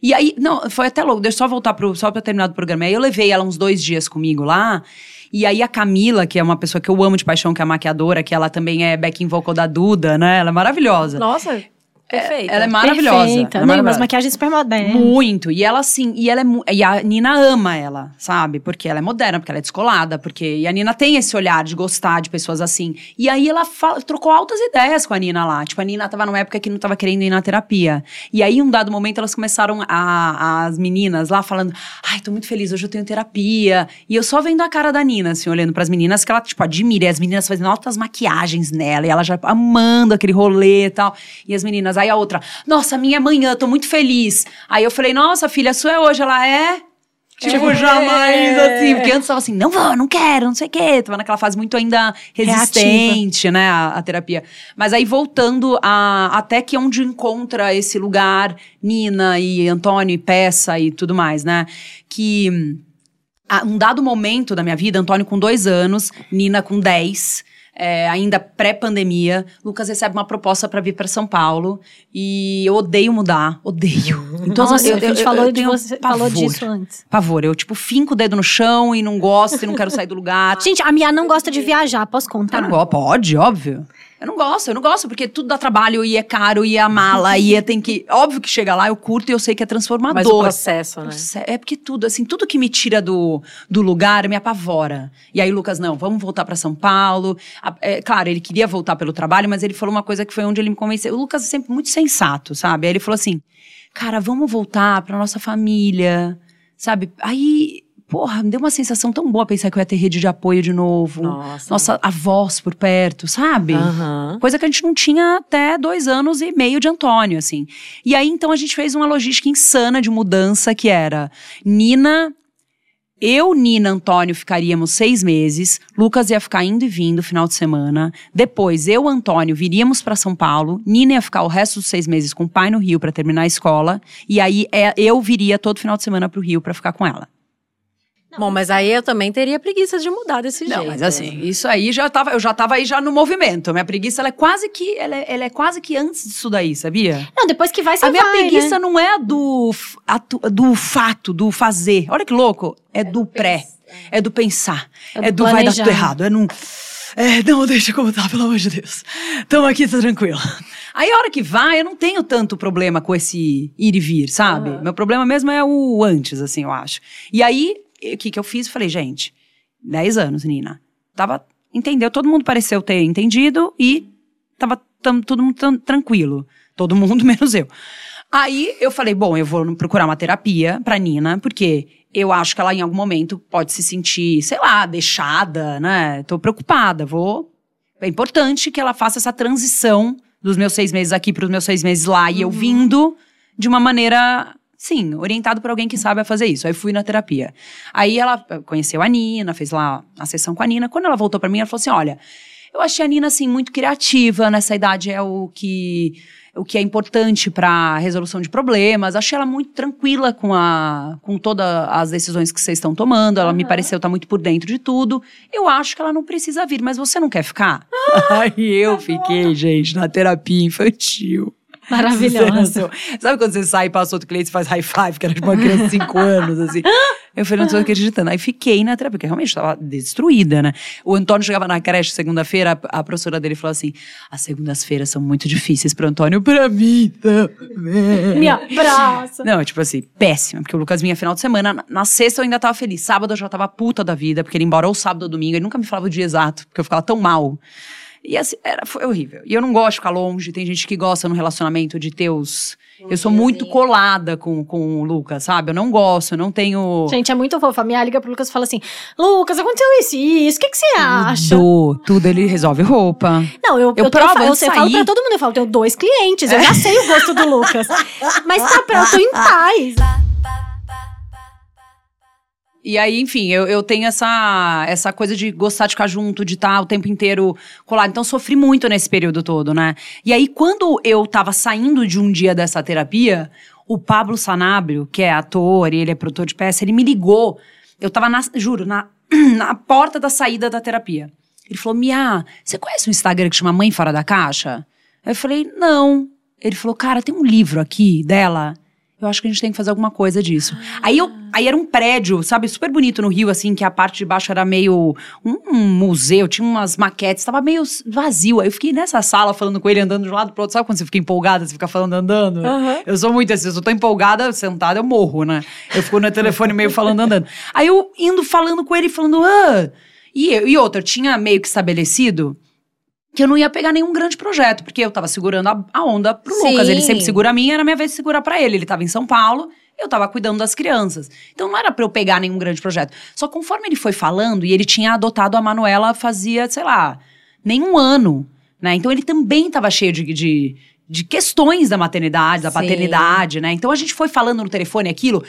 [SPEAKER 3] E aí, não, foi até louco. Deixa eu só voltar pro, só pra terminar do programa. Aí eu levei ela uns dois dias comigo lá. E aí a Camila, que é uma pessoa que eu amo de paixão, que é maquiadora, que ela também é backing vocal da Duda, né? Ela é maravilhosa.
[SPEAKER 1] Nossa, perfeita.
[SPEAKER 3] Ela é maravilhosa.
[SPEAKER 2] Perfeita.
[SPEAKER 3] ela é
[SPEAKER 2] Não, umas
[SPEAKER 3] maravilhosa.
[SPEAKER 2] maquiagens super modernas.
[SPEAKER 3] Muito. E ela, assim, e ela é. E a Nina ama ela, sabe? Porque ela é moderna, porque ela é descolada, porque. E a Nina tem esse olhar de gostar de pessoas assim. E aí ela fala- trocou altas ideias com a Nina lá. Tipo, a Nina tava numa época que não tava querendo ir na terapia. E aí, um dado momento, elas começaram, a, as meninas lá, falando: Ai, tô muito feliz, hoje eu tenho terapia. E eu só vendo a cara da Nina, assim, olhando pras meninas, que ela, tipo, admira. E as meninas fazendo altas maquiagens nela. E ela já amando aquele rolê e tal. E as meninas, aí a outra, nossa, minha é amanhã, tô muito feliz. Aí eu falei, nossa, filha, a sua é hoje. Ela é. Tipo,
[SPEAKER 1] É.
[SPEAKER 3] jamais, assim. Porque antes tava assim, não vou, não quero, não sei o quê. Tava naquela fase muito ainda resistente, né, a, a terapia. Mas aí voltando a, até que onde encontra esse lugar, Nina e Antônio e Peça e tudo mais, né? Que hum, a- um dado momento da minha vida, Antônio com dois anos, Nina com dez, é, ainda pré-pandemia, Lucas recebe uma proposta pra vir pra São Paulo e eu odeio mudar, odeio. Em todas as-
[SPEAKER 2] Nossa, a gente falou, de
[SPEAKER 3] tenho
[SPEAKER 2] você, falou disso antes.
[SPEAKER 3] Pavor, eu tipo finco o dedo no chão e não gosto e não quero sair do lugar.
[SPEAKER 2] Gente, a Mia não gosta de viajar, posso
[SPEAKER 3] Eu
[SPEAKER 2] contar?
[SPEAKER 3] não pode, óbvio. Eu não gosto, eu não gosto, porque tudo dá trabalho e é caro e é mala e é, tem que. Óbvio que chega lá, eu curto e eu sei que é transformador.
[SPEAKER 1] Mas o processo, né?
[SPEAKER 3] É porque tudo, assim, tudo que me tira do, do lugar me apavora. E aí, Lucas, não, vamos voltar pra São Paulo. É, claro, ele queria voltar pelo trabalho, mas ele falou uma coisa que foi onde ele me convenceu. O Lucas é sempre muito sensato, sabe? Aí ele falou assim: cara, vamos voltar pra nossa família, sabe? Aí. Porra, me deu uma sensação tão boa pensar que eu ia ter rede de apoio de novo.
[SPEAKER 1] Nossa.
[SPEAKER 3] Nossa avós por perto, sabe?
[SPEAKER 1] Aham.
[SPEAKER 3] Coisa que a gente não tinha até dois anos e meio de Antônio, assim. E aí, então, a gente fez uma logística insana de mudança, que era Nina. Eu, Nina, Antônio ficaríamos seis meses. Lucas ia ficar indo e vindo final de semana. Depois, eu, Antônio, viríamos para São Paulo. Nina ia ficar o resto dos seis meses com o pai no Rio para terminar a escola. E aí, é, eu viria todo final de semana pro Rio para ficar com ela.
[SPEAKER 1] Bom, mas aí eu também teria preguiça de mudar desse
[SPEAKER 3] Não,
[SPEAKER 1] jeito.
[SPEAKER 3] mas assim, isso aí já tava, eu já tava aí já no movimento. Minha preguiça, ela é quase que, ela é, ela é quase que antes disso daí, sabia?
[SPEAKER 2] Não, depois que vai, você
[SPEAKER 3] a minha
[SPEAKER 2] vai,
[SPEAKER 3] preguiça
[SPEAKER 2] né?
[SPEAKER 3] não é do, do fato, do fazer. Olha que louco. É, do, pré. É do pensar.
[SPEAKER 2] É
[SPEAKER 3] É
[SPEAKER 2] do
[SPEAKER 3] do, vai dar tudo errado. É não. É, não, deixa como tá, pelo amor de Deus. Tamo aqui, tá tranquilo. Aí a hora que vai, eu não tenho tanto problema com esse ir e vir, sabe? Meu problema mesmo é o antes, assim, eu acho. E aí, o que que eu fiz? Falei, gente, 10 anos, Nina. Tava, entendeu? Todo mundo pareceu ter entendido e tava tam- todo mundo tranquilo. Todo mundo, menos eu. Aí eu falei, bom, eu vou procurar uma terapia pra Nina, porque eu acho que ela em algum momento pode se sentir, sei lá, deixada, né? Tô preocupada, vou. É importante que ela faça essa transição dos meus seis meses aqui pros meus seis meses lá e eu vindo de uma maneira, sim, orientado por alguém que sabe fazer isso. Aí fui na terapia. Aí ela conheceu a Nina, fez lá a sessão com a Nina. Quando ela voltou pra mim, ela falou assim: olha. Eu achei a Nina, assim, muito criativa nessa idade. É o que. o que é importante para resolução de problemas. Achei ela muito tranquila com, a, com todas as decisões que vocês estão tomando. Ela me pareceu estar muito por dentro de tudo. Eu acho que ela não precisa vir, mas você não quer ficar? Aí eu fiquei, gente, na terapia infantil.
[SPEAKER 2] Maravilhosa.
[SPEAKER 3] Sabe quando você sai e passa outro cliente e faz high five, que era de uma criança de 5 anos, assim? Eu falei, não tô acreditando. Aí fiquei na terapia, porque realmente estava destruída, né? O Antônio chegava na creche segunda-feira, a, a professora dele falou assim: as segundas-feiras são muito difíceis pro Antônio, pra mim também.
[SPEAKER 2] Me abraça.
[SPEAKER 3] Não, tipo assim, péssima, porque o Lucas vinha final de semana. Na, sexta eu ainda tava feliz. Sábado eu já tava puta da vida, porque ele ia embora ou sábado ou domingo. Ele nunca me falava o dia exato, porque eu ficava tão mal. E assim, era, foi horrível. E eu não gosto de ficar longe. Tem gente que gosta no relacionamento de ter os. Eu sou muito colada com, com o Lucas, sabe? Eu não gosto, eu não tenho.
[SPEAKER 2] Gente, é muito fofa. A minha liga pro Lucas e fala assim: Lucas, aconteceu isso e isso. O que, que você acha?
[SPEAKER 3] Tudo, tudo ele resolve roupa.
[SPEAKER 2] Não, eu,
[SPEAKER 3] Eu
[SPEAKER 2] eu,
[SPEAKER 3] provo
[SPEAKER 2] eu, eu, falo pra todo mundo, eu falo, tenho dois clientes, eu já sei o gosto do Lucas. Mas tá eu tô em paz.
[SPEAKER 3] E aí, enfim, eu, eu tenho essa, essa coisa de gostar de ficar junto, de estar o tempo inteiro colado. Então, sofri muito nesse período todo, né? E aí, quando eu tava saindo de um dia dessa terapia, o Pablo Sanabrio, que é ator e ele é produtor de peça, ele me ligou. Eu tava, na, juro, na, na porta da saída da terapia. Ele falou: Mia, você conhece um Instagram que chama Mãe Fora da Caixa? Eu falei: não. Ele falou: cara, tem um livro aqui dela. Eu acho que a gente tem que fazer alguma coisa disso. Aí, eu, aí era um prédio, sabe, super bonito no Rio, assim, que a parte de baixo era meio um, museu, tinha umas maquetes, tava meio vazio. Aí eu fiquei nessa sala falando com ele, andando de um lado pro outro. Sabe quando você fica empolgada, você fica falando andando?
[SPEAKER 1] Aham.
[SPEAKER 3] Eu sou muito assim, eu tô empolgada, sentada, eu morro, né? Eu fico no telefone meio falando andando. Aí eu indo falando com ele, falando, ah. E, e outra, eu tinha meio que estabelecido que eu não ia pegar nenhum grande projeto, porque eu tava segurando a, a onda pro
[SPEAKER 1] Sim.
[SPEAKER 3] Lucas. Ele sempre segura a minha, era a minha vez de segurar pra ele. Ele tava em São Paulo, eu tava cuidando das crianças. Então não era pra eu pegar nenhum grande projeto. Só conforme ele foi falando, e ele tinha adotado a Manuela fazia, sei lá, nem um ano, né? Então ele também tava cheio de, de, de questões da maternidade, da
[SPEAKER 1] Sim.
[SPEAKER 3] paternidade, né? Então a gente foi falando no telefone aquilo,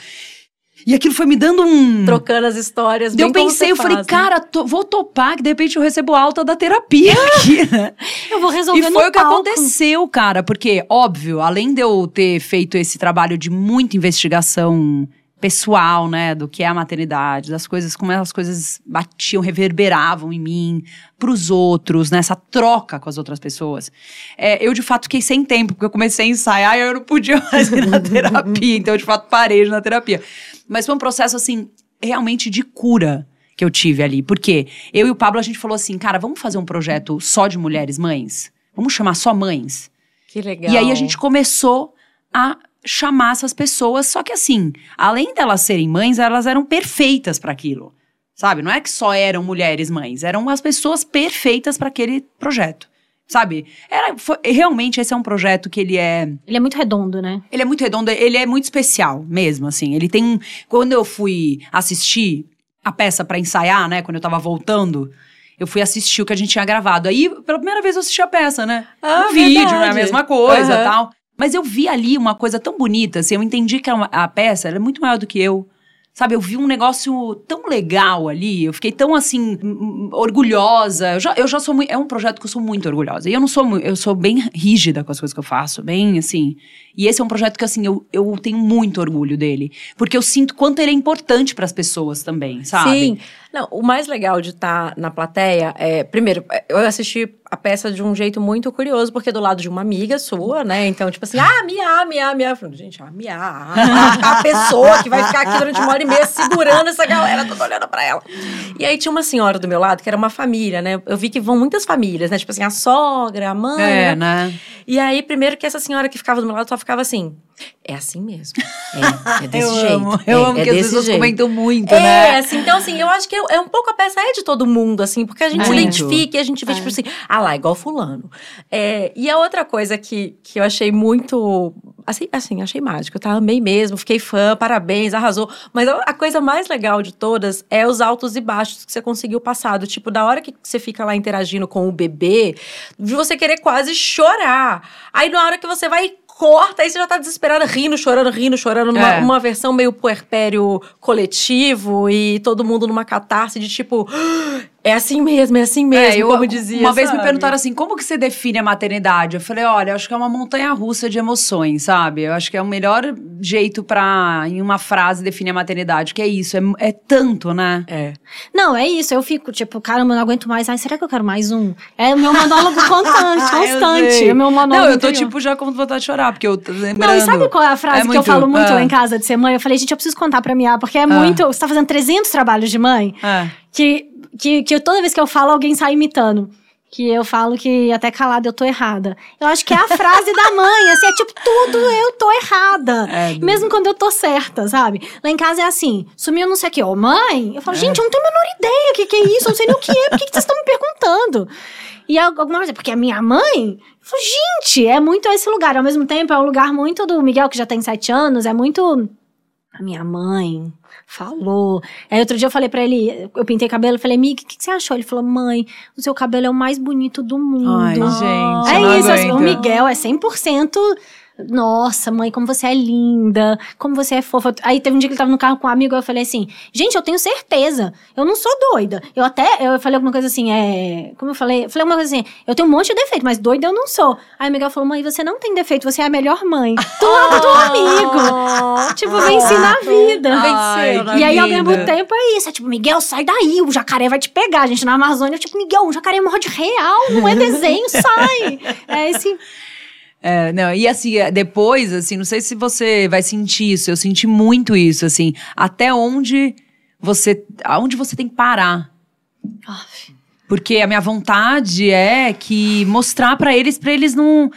[SPEAKER 3] e aquilo foi me dando um...
[SPEAKER 1] Trocando as histórias.
[SPEAKER 3] Daí eu pensei, eu falei,
[SPEAKER 1] faz, né?
[SPEAKER 3] cara, to- vou topar, que de repente eu recebo alta da terapia aqui, né?
[SPEAKER 2] Eu vou resolver
[SPEAKER 3] E foi o que
[SPEAKER 2] palco.
[SPEAKER 3] aconteceu, cara, porque, óbvio, além de eu ter feito esse trabalho de muita investigação pessoal, né, do que é a maternidade, das coisas, como as coisas batiam, reverberavam em mim, pros outros, nessa troca com as outras pessoas. É, eu, de fato, fiquei sem tempo, porque eu comecei a ensaiar e eu não podia mais ir na terapia, então eu, de fato, parei de ir na terapia. Mas foi um processo, assim, realmente de cura que eu tive ali, porque eu e o Pablo, a gente falou assim, cara, vamos fazer um projeto só de mulheres mães? Vamos chamar só mães?
[SPEAKER 1] Que legal.
[SPEAKER 3] E aí a gente começou a chamar essas pessoas, só que assim, além delas serem mães, elas eram perfeitas para aquilo. Sabe? Não é que só eram mulheres mães, eram as pessoas perfeitas para aquele projeto. Sabe? Era, foi- realmente esse é um projeto que ele é
[SPEAKER 2] Ele é muito redondo, né?
[SPEAKER 3] ele é muito redondo, ele é muito especial mesmo, assim. Ele tem um. Quando eu fui assistir a peça pra ensaiar, né? Quando eu tava voltando, eu fui assistir o que a gente tinha gravado. Aí, pela primeira vez, eu assisti a peça, né?
[SPEAKER 1] Ah,
[SPEAKER 3] no vídeo, não é a mesma coisa
[SPEAKER 1] Aham.
[SPEAKER 3] tal. Mas eu vi ali uma coisa tão bonita, assim, eu entendi que uma- a peça era muito maior do que eu. Sabe, eu vi um negócio tão legal ali, eu fiquei tão assim, orgulhosa. Eu já, eu já sou muito. É um projeto que eu sou muito orgulhosa. E eu não sou. Eu sou bem rígida com as coisas que eu faço, bem assim. E esse é um projeto que, assim, eu, eu tenho muito orgulho dele. Porque eu sinto quanto ele é importante para as pessoas também, sabe?
[SPEAKER 1] Sim. Não, o mais legal de estar na plateia é, primeiro, eu assisti a peça de um jeito muito curioso, porque do lado de uma amiga sua, né? Então, tipo assim, ah, Mia, Mia, Mia. Falei, Gente, a Mia, a, a pessoa que vai ficar aqui durante uma hora e meia segurando essa galera toda olhando pra ela. E aí tinha uma senhora do meu lado, que era uma família, né? Eu vi que vão muitas famílias, né? Tipo assim, a sogra, a mãe.
[SPEAKER 3] É,
[SPEAKER 1] né?
[SPEAKER 3] né?
[SPEAKER 1] E aí, primeiro que essa senhora que ficava do meu lado ficava assim. É assim mesmo. É, é desse
[SPEAKER 3] eu
[SPEAKER 1] jeito.
[SPEAKER 3] amo. Eu
[SPEAKER 1] é,
[SPEAKER 3] amo
[SPEAKER 1] é
[SPEAKER 3] que as pessoas
[SPEAKER 1] jeito.
[SPEAKER 3] comentam muito,
[SPEAKER 1] É,
[SPEAKER 3] né?
[SPEAKER 1] assim, então assim, eu acho que é, é um pouco a peça é de todo mundo, assim, porque a gente se
[SPEAKER 3] Muito.
[SPEAKER 1] identifica e a gente vê, tipo assim, ah lá, igual fulano. É, e a outra coisa que, que eu achei muito, assim, assim, achei mágico, tá? Amei mesmo, fiquei fã, parabéns, arrasou. Mas a, coisa mais legal de todas é os altos e baixos que você conseguiu passar. Do tipo, da hora que você fica lá interagindo com o bebê, de você querer quase chorar. Aí na hora que você vai corta, aí você já tá desesperada, rindo, chorando, rindo, chorando, numa
[SPEAKER 3] É.
[SPEAKER 1] uma versão meio puerpério coletivo e todo mundo numa catarse de tipo. É assim mesmo, é assim mesmo,
[SPEAKER 3] É, eu-
[SPEAKER 1] como dizia.
[SPEAKER 3] Uma vez me perguntaram assim, como que você define a maternidade? Eu falei, olha, acho que é uma montanha russa de emoções, sabe? Eu acho que é o melhor jeito pra, em uma frase, definir a maternidade, que é isso, é, é tanto, né?
[SPEAKER 1] É.
[SPEAKER 2] Não, é isso. Eu fico, tipo, caramba, eu não aguento mais. Ai, será que eu quero mais um? É o meu monólogo constante, constante. É o meu monólogo
[SPEAKER 3] Não, eu tô
[SPEAKER 2] interior.
[SPEAKER 3] tipo já com vontade de chorar, porque eu tô lembrando.
[SPEAKER 2] Não, e sabe qual é a frase
[SPEAKER 3] É
[SPEAKER 2] que eu falo muito
[SPEAKER 3] ah,
[SPEAKER 2] lá em casa de ser mãe? Eu falei, gente, eu preciso contar pra minha, porque é muito. Você tá fazendo 300 trabalhos de mãe
[SPEAKER 3] É.
[SPEAKER 2] que, que, que toda vez que eu falo, alguém sai imitando. Que eu falo que até calada eu tô errada. Eu acho que é a frase da mãe, assim, é tipo, tudo eu tô errada.
[SPEAKER 3] É, do-
[SPEAKER 2] Mesmo quando eu tô certa, sabe? Lá em casa é assim, sumiu não sei o que, ô mãe. Eu falo,
[SPEAKER 3] É.
[SPEAKER 2] gente, eu não tenho a menor ideia o que, que é isso, eu não sei nem o que é, por que, que vocês estão me perguntando? E alguma coisa, porque a minha mãe. Eu falo, gente, é muito esse lugar. Ao mesmo tempo, é um lugar muito do Miguel, que já tem sete anos, é muito. A minha mãe falou. Aí outro dia eu falei pra ele, eu pintei cabelo, eu falei, Mick, o que, que você achou? Ele falou, mãe, o seu cabelo é o mais bonito do mundo.
[SPEAKER 3] Ai, gente.
[SPEAKER 2] É isso, assim, o. Miguel é 100%. Nossa, mãe, como você é linda, como você é fofa. Aí teve um dia que ele tava no carro com um amigo, eu falei assim: gente, eu tenho certeza, eu não sou doida. Eu até, eu falei alguma coisa assim, é. Como eu falei? Eu falei alguma coisa assim: eu tenho um monte de defeito, mas doida eu não sou. Aí o Miguel falou: mãe, você não tem defeito, você é a melhor mãe. Do lado do amigo. Tipo, venci na vida.
[SPEAKER 3] Ai,
[SPEAKER 1] Venceu na
[SPEAKER 2] E aí, ao mesmo tempo, é isso. É tipo, Miguel, sai daí, o jacaré vai te pegar. A gente na Amazônia, tipo, Miguel, o jacaré morde real, não é desenho, sai. É esse.
[SPEAKER 3] É, não, e assim, é, depois, assim, não sei se você vai sentir isso, eu senti muito isso, assim, até onde você, aonde você tem que parar. Porque a minha vontade é que mostrar pra eles, pra eles não.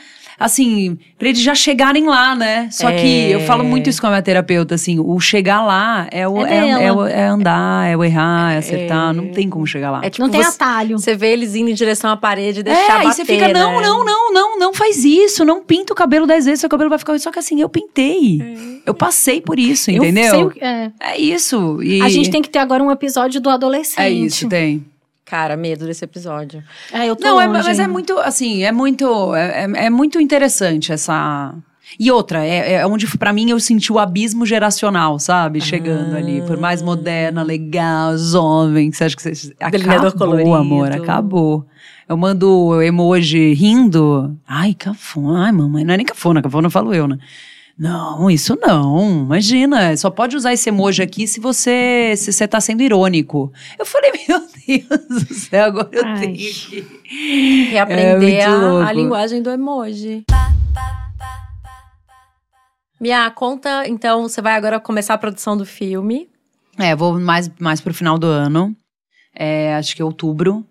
[SPEAKER 3] Assim, pra eles já chegarem lá, né? Só
[SPEAKER 1] É.
[SPEAKER 3] que eu falo muito isso com a minha terapeuta, assim, o chegar lá é, o,
[SPEAKER 2] É
[SPEAKER 3] é, é é andar, é o errar, é acertar, não tem como chegar lá.
[SPEAKER 1] É tipo
[SPEAKER 2] não tem
[SPEAKER 1] você,
[SPEAKER 2] atalho.
[SPEAKER 1] você vê eles indo em direção à parede e
[SPEAKER 3] É,
[SPEAKER 1] deixar
[SPEAKER 3] aí
[SPEAKER 1] bater,
[SPEAKER 3] você fica, não,
[SPEAKER 1] né?
[SPEAKER 3] não, não, não, não faz isso, não pinta o cabelo dez vezes, seu cabelo vai ficar. Só que assim, eu pintei. Eu passei por isso,
[SPEAKER 2] Eu
[SPEAKER 3] entendeu?
[SPEAKER 2] sei o é.
[SPEAKER 3] É isso. E
[SPEAKER 2] A gente tem que ter agora um episódio do adolescente.
[SPEAKER 3] É isso, tem.
[SPEAKER 1] Cara, medo desse episódio.
[SPEAKER 2] É, eu tô
[SPEAKER 3] Não, é, mas é muito, assim, é muito, é, é- é muito interessante essa. E outra, é, é onde pra mim eu senti o abismo geracional, sabe? Chegando ali, por mais moderna, legal, jovem, que você acha que você.
[SPEAKER 1] Delineador
[SPEAKER 3] Acabou,
[SPEAKER 1] colorido.
[SPEAKER 3] amor, acabou. Eu mando emoji rindo. Ai, cafona. Ai, mamãe, não é nem cafona, cafona falo eu, né? Não, isso não. Imagina, só pode usar esse emoji aqui se você se você tá sendo irônico. Eu falei, meu Deus do céu, agora eu
[SPEAKER 2] Ai.
[SPEAKER 3] tenho que
[SPEAKER 1] Reaprender
[SPEAKER 3] É
[SPEAKER 1] a, a linguagem do emoji. Mia, conta, então, você vai agora começar a produção do filme.
[SPEAKER 3] É, vou mais, mais pro final do ano. É, acho que outubro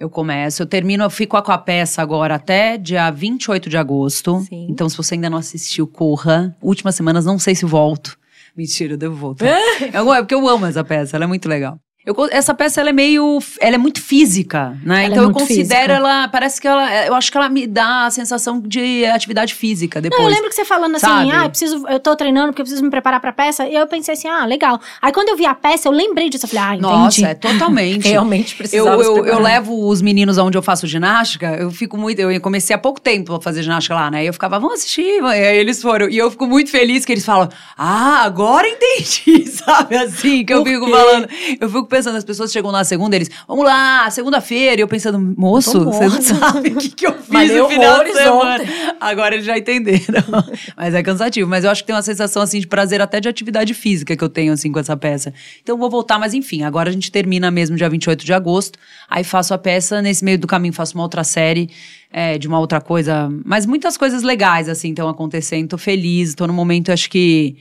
[SPEAKER 3] eu começo. Eu termino, eu fico com a peça agora até dia 28 de agosto.
[SPEAKER 1] Sim.
[SPEAKER 3] Então, se você ainda não assistiu, corra. Últimas semanas, não sei se volto. Mentira, eu devo voltar. É porque eu amo essa peça, ela é muito legal. Eu essa peça ela é meio. Ela é muito física, né?
[SPEAKER 2] Ela é
[SPEAKER 3] então eu
[SPEAKER 2] muito
[SPEAKER 3] considero
[SPEAKER 2] física.
[SPEAKER 3] ela. Parece que ela. Eu acho que ela me dá a sensação de atividade física depois.
[SPEAKER 2] Não, eu lembro que você falando assim,
[SPEAKER 3] sabe?
[SPEAKER 2] ah, eu preciso, eu tô treinando porque eu preciso me preparar pra peça. E eu pensei assim, ah, legal. Aí quando eu vi a peça, eu lembrei disso. Eu falei, ah, entendi.
[SPEAKER 3] Nossa, é totalmente.
[SPEAKER 1] Realmente
[SPEAKER 3] Eu,
[SPEAKER 1] precisava
[SPEAKER 3] eu, eu
[SPEAKER 1] preparar.
[SPEAKER 3] levo os meninos aonde eu faço ginástica, eu fico muito. Eu comecei há pouco tempo a fazer ginástica lá, né? E eu ficava, vamos assistir. E aí eles foram. E eu fico muito feliz que eles falam, ah, agora entendi, sabe? Assim, que eu
[SPEAKER 1] Por
[SPEAKER 3] fico
[SPEAKER 1] quê?
[SPEAKER 3] falando. Eu fico pensando, as pessoas chegam na segunda, eles, vamos lá, segunda-feira. E eu pensando, moço, você não sabe o que, que eu fiz
[SPEAKER 1] Malhei
[SPEAKER 3] no final de semana.
[SPEAKER 1] ontem.
[SPEAKER 3] Agora eles já entenderam. Mas é cansativo. Mas eu acho que tem uma sensação, assim, de prazer até de atividade física que eu tenho, assim, com essa peça. Então vou voltar, mas enfim, agora a gente termina mesmo dia 28 de agosto. Aí faço a peça, nesse meio do caminho faço uma outra série. é, de uma outra coisa. Mas muitas coisas legais, assim, estão acontecendo. Tô feliz, tô num momento, acho que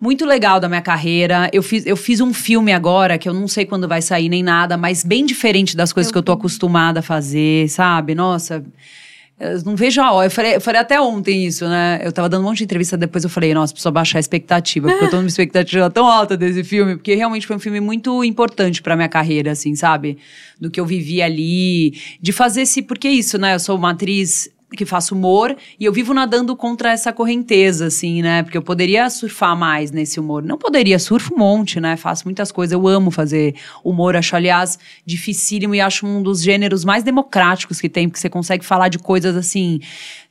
[SPEAKER 3] muito legal da minha carreira. Eu fiz, eu fiz um filme agora que eu não sei quando vai sair nem nada, mas bem diferente das coisas que eu tô acostumada a fazer, sabe? Nossa. Eu não vejo a hora. Eu falei, eu falei até ontem isso, né? Eu tava dando um monte de entrevista, depois eu falei, nossa, preciso baixar a expectativa, porque eu tô numa expectativa tão alta desse filme, porque realmente foi um filme muito importante pra minha carreira, assim, sabe? Do que eu vivi ali, de fazer esse. Porque é isso, né? Eu sou uma atriz que faço humor e eu vivo nadando contra essa correnteza, assim, né? Porque eu poderia surfar mais nesse humor. Não poderia, surfo um monte, né? Faço muitas coisas. Eu amo fazer humor. Acho, aliás, dificílimo e acho um dos gêneros mais democráticos que tem, porque você consegue falar de coisas assim.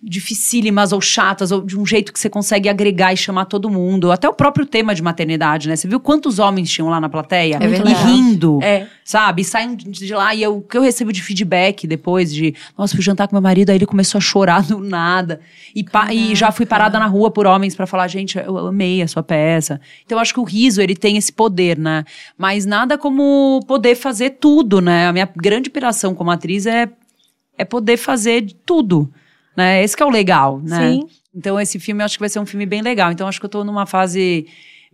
[SPEAKER 3] Dificílimas ou chatas, ou de um jeito que você consegue agregar e chamar todo mundo. Até o próprio tema de maternidade, né? Você viu quantos homens tinham lá na plateia?
[SPEAKER 1] É
[SPEAKER 3] e rindo.
[SPEAKER 1] É.
[SPEAKER 3] Sabe? E saem de lá e eu- o que eu recebo de feedback depois de, nossa, fui jantar com meu marido, aí ele começou a chorar do nada. E, pa- e já fui parada na rua por homens pra falar, gente, eu amei a sua peça. Então eu acho que o riso, ele tem esse poder, né? Mas nada como poder fazer tudo, né? A minha grande piração como atriz é, é poder fazer tudo, né? Esse que é o legal, né?
[SPEAKER 1] Sim.
[SPEAKER 3] Então esse filme eu acho que vai ser um filme bem legal. Então acho que eu tô numa fase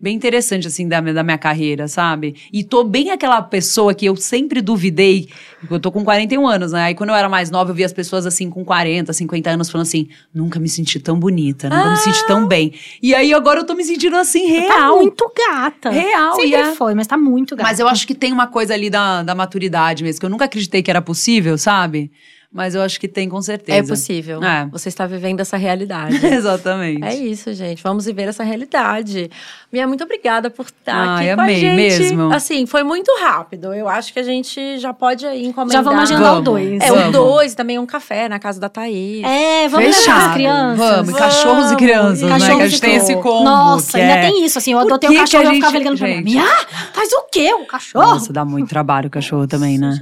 [SPEAKER 3] bem interessante, assim, da, minha- da minha carreira, sabe? E tô bem aquela pessoa que eu sempre duvidei. Eu tô com 41 anos, né? Aí quando eu era mais nova, eu via as pessoas assim com 40, 50 anos falando assim: nunca me senti tão bonita, nunca me senti tão bem. E aí agora eu tô me sentindo assim,
[SPEAKER 2] Tá
[SPEAKER 3] real.
[SPEAKER 2] muito gata.
[SPEAKER 3] Real,
[SPEAKER 2] Sempre
[SPEAKER 3] e é-
[SPEAKER 2] foi, mas tá muito gata.
[SPEAKER 3] Mas eu acho que tem uma coisa ali da, da maturidade mesmo, que eu nunca acreditei que era possível, sabe? Mas eu acho que tem com certeza.
[SPEAKER 1] É possível.
[SPEAKER 3] É.
[SPEAKER 1] Você está vivendo essa realidade.
[SPEAKER 3] Exatamente.
[SPEAKER 1] É isso, gente. Vamos viver essa realidade. Mia, muito obrigada por estar
[SPEAKER 3] Ai,
[SPEAKER 1] aqui com a
[SPEAKER 3] amei
[SPEAKER 1] gente.
[SPEAKER 3] mesmo.
[SPEAKER 1] Assim, foi muito rápido. Eu acho que a gente já pode aí encomendar.
[SPEAKER 2] Já vamos agendar o
[SPEAKER 3] Vamos.
[SPEAKER 2] dois.
[SPEAKER 1] É, o
[SPEAKER 3] Vamos.
[SPEAKER 1] dois, também um café na casa da Thaís.
[SPEAKER 2] É, vamos levar
[SPEAKER 3] Fechado.
[SPEAKER 2] as crianças.
[SPEAKER 3] Vamos, e cachorros e
[SPEAKER 1] Vamos.
[SPEAKER 3] crianças, né?
[SPEAKER 2] Cachorros
[SPEAKER 3] Que a gente tem esse combo.
[SPEAKER 2] Nossa,
[SPEAKER 3] que
[SPEAKER 2] ainda
[SPEAKER 3] é...
[SPEAKER 2] tem isso, assim, eu adotei
[SPEAKER 3] que
[SPEAKER 2] um cachorro
[SPEAKER 3] que
[SPEAKER 2] e
[SPEAKER 3] a
[SPEAKER 2] eu ficava
[SPEAKER 3] gente-
[SPEAKER 2] ligando pra
[SPEAKER 3] gente?
[SPEAKER 2] mim. Ah, faz o quê? O cachorro?
[SPEAKER 3] Nossa, dá muito trabalho o cachorro também, né?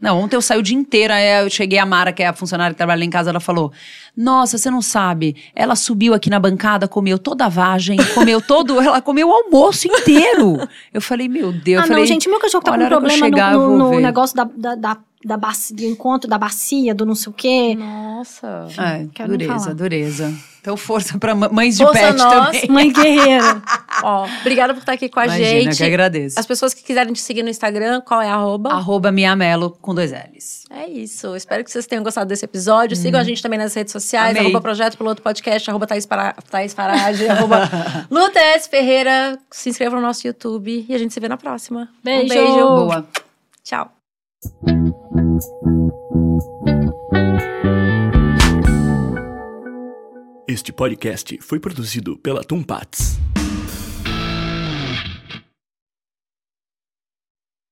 [SPEAKER 3] Não, ontem eu saí o dia inteiro, aí eu cheguei a Mara, que é a funcionária que trabalha lá em casa, ela falou: Nossa, você não sabe, ela subiu aqui na bancada, comeu toda a vagem, comeu todo, ela comeu o almoço inteiro. Eu falei, meu Deus,
[SPEAKER 2] ah,
[SPEAKER 3] falei,
[SPEAKER 2] não, gente, meu cachorro tá com problema
[SPEAKER 3] chegar,
[SPEAKER 2] no, no- no negócio da, da, da, da bacia, do encontro da bacia, do não sei o quê.
[SPEAKER 1] Nossa.
[SPEAKER 3] É, dureza, dureza. Então, força pra mã- mães de
[SPEAKER 1] Força
[SPEAKER 3] pet
[SPEAKER 1] nossa.
[SPEAKER 3] também.
[SPEAKER 2] Mãe guerreira.
[SPEAKER 1] Ó, obrigada por estar aqui com a
[SPEAKER 3] Imagina,
[SPEAKER 1] gente.
[SPEAKER 3] eu que agradeço.
[SPEAKER 1] As pessoas que quiserem te seguir no Instagram, qual é a arroba?
[SPEAKER 3] Arroba Miamelo com dois L's.
[SPEAKER 1] É isso. Espero que vocês tenham gostado desse episódio. Sigam a gente também nas redes sociais,
[SPEAKER 3] Amei.
[SPEAKER 1] arroba Projeto Piloto Podcast, arroba Thaís, Para... Thaís Farage, arroba Luta S. Ferreira. Se inscreva no nosso YouTube e a gente se vê na próxima.
[SPEAKER 2] Beijo.
[SPEAKER 1] Um beijo.
[SPEAKER 3] Boa.
[SPEAKER 1] Tchau.
[SPEAKER 4] Este podcast foi produzido pela Tumpats.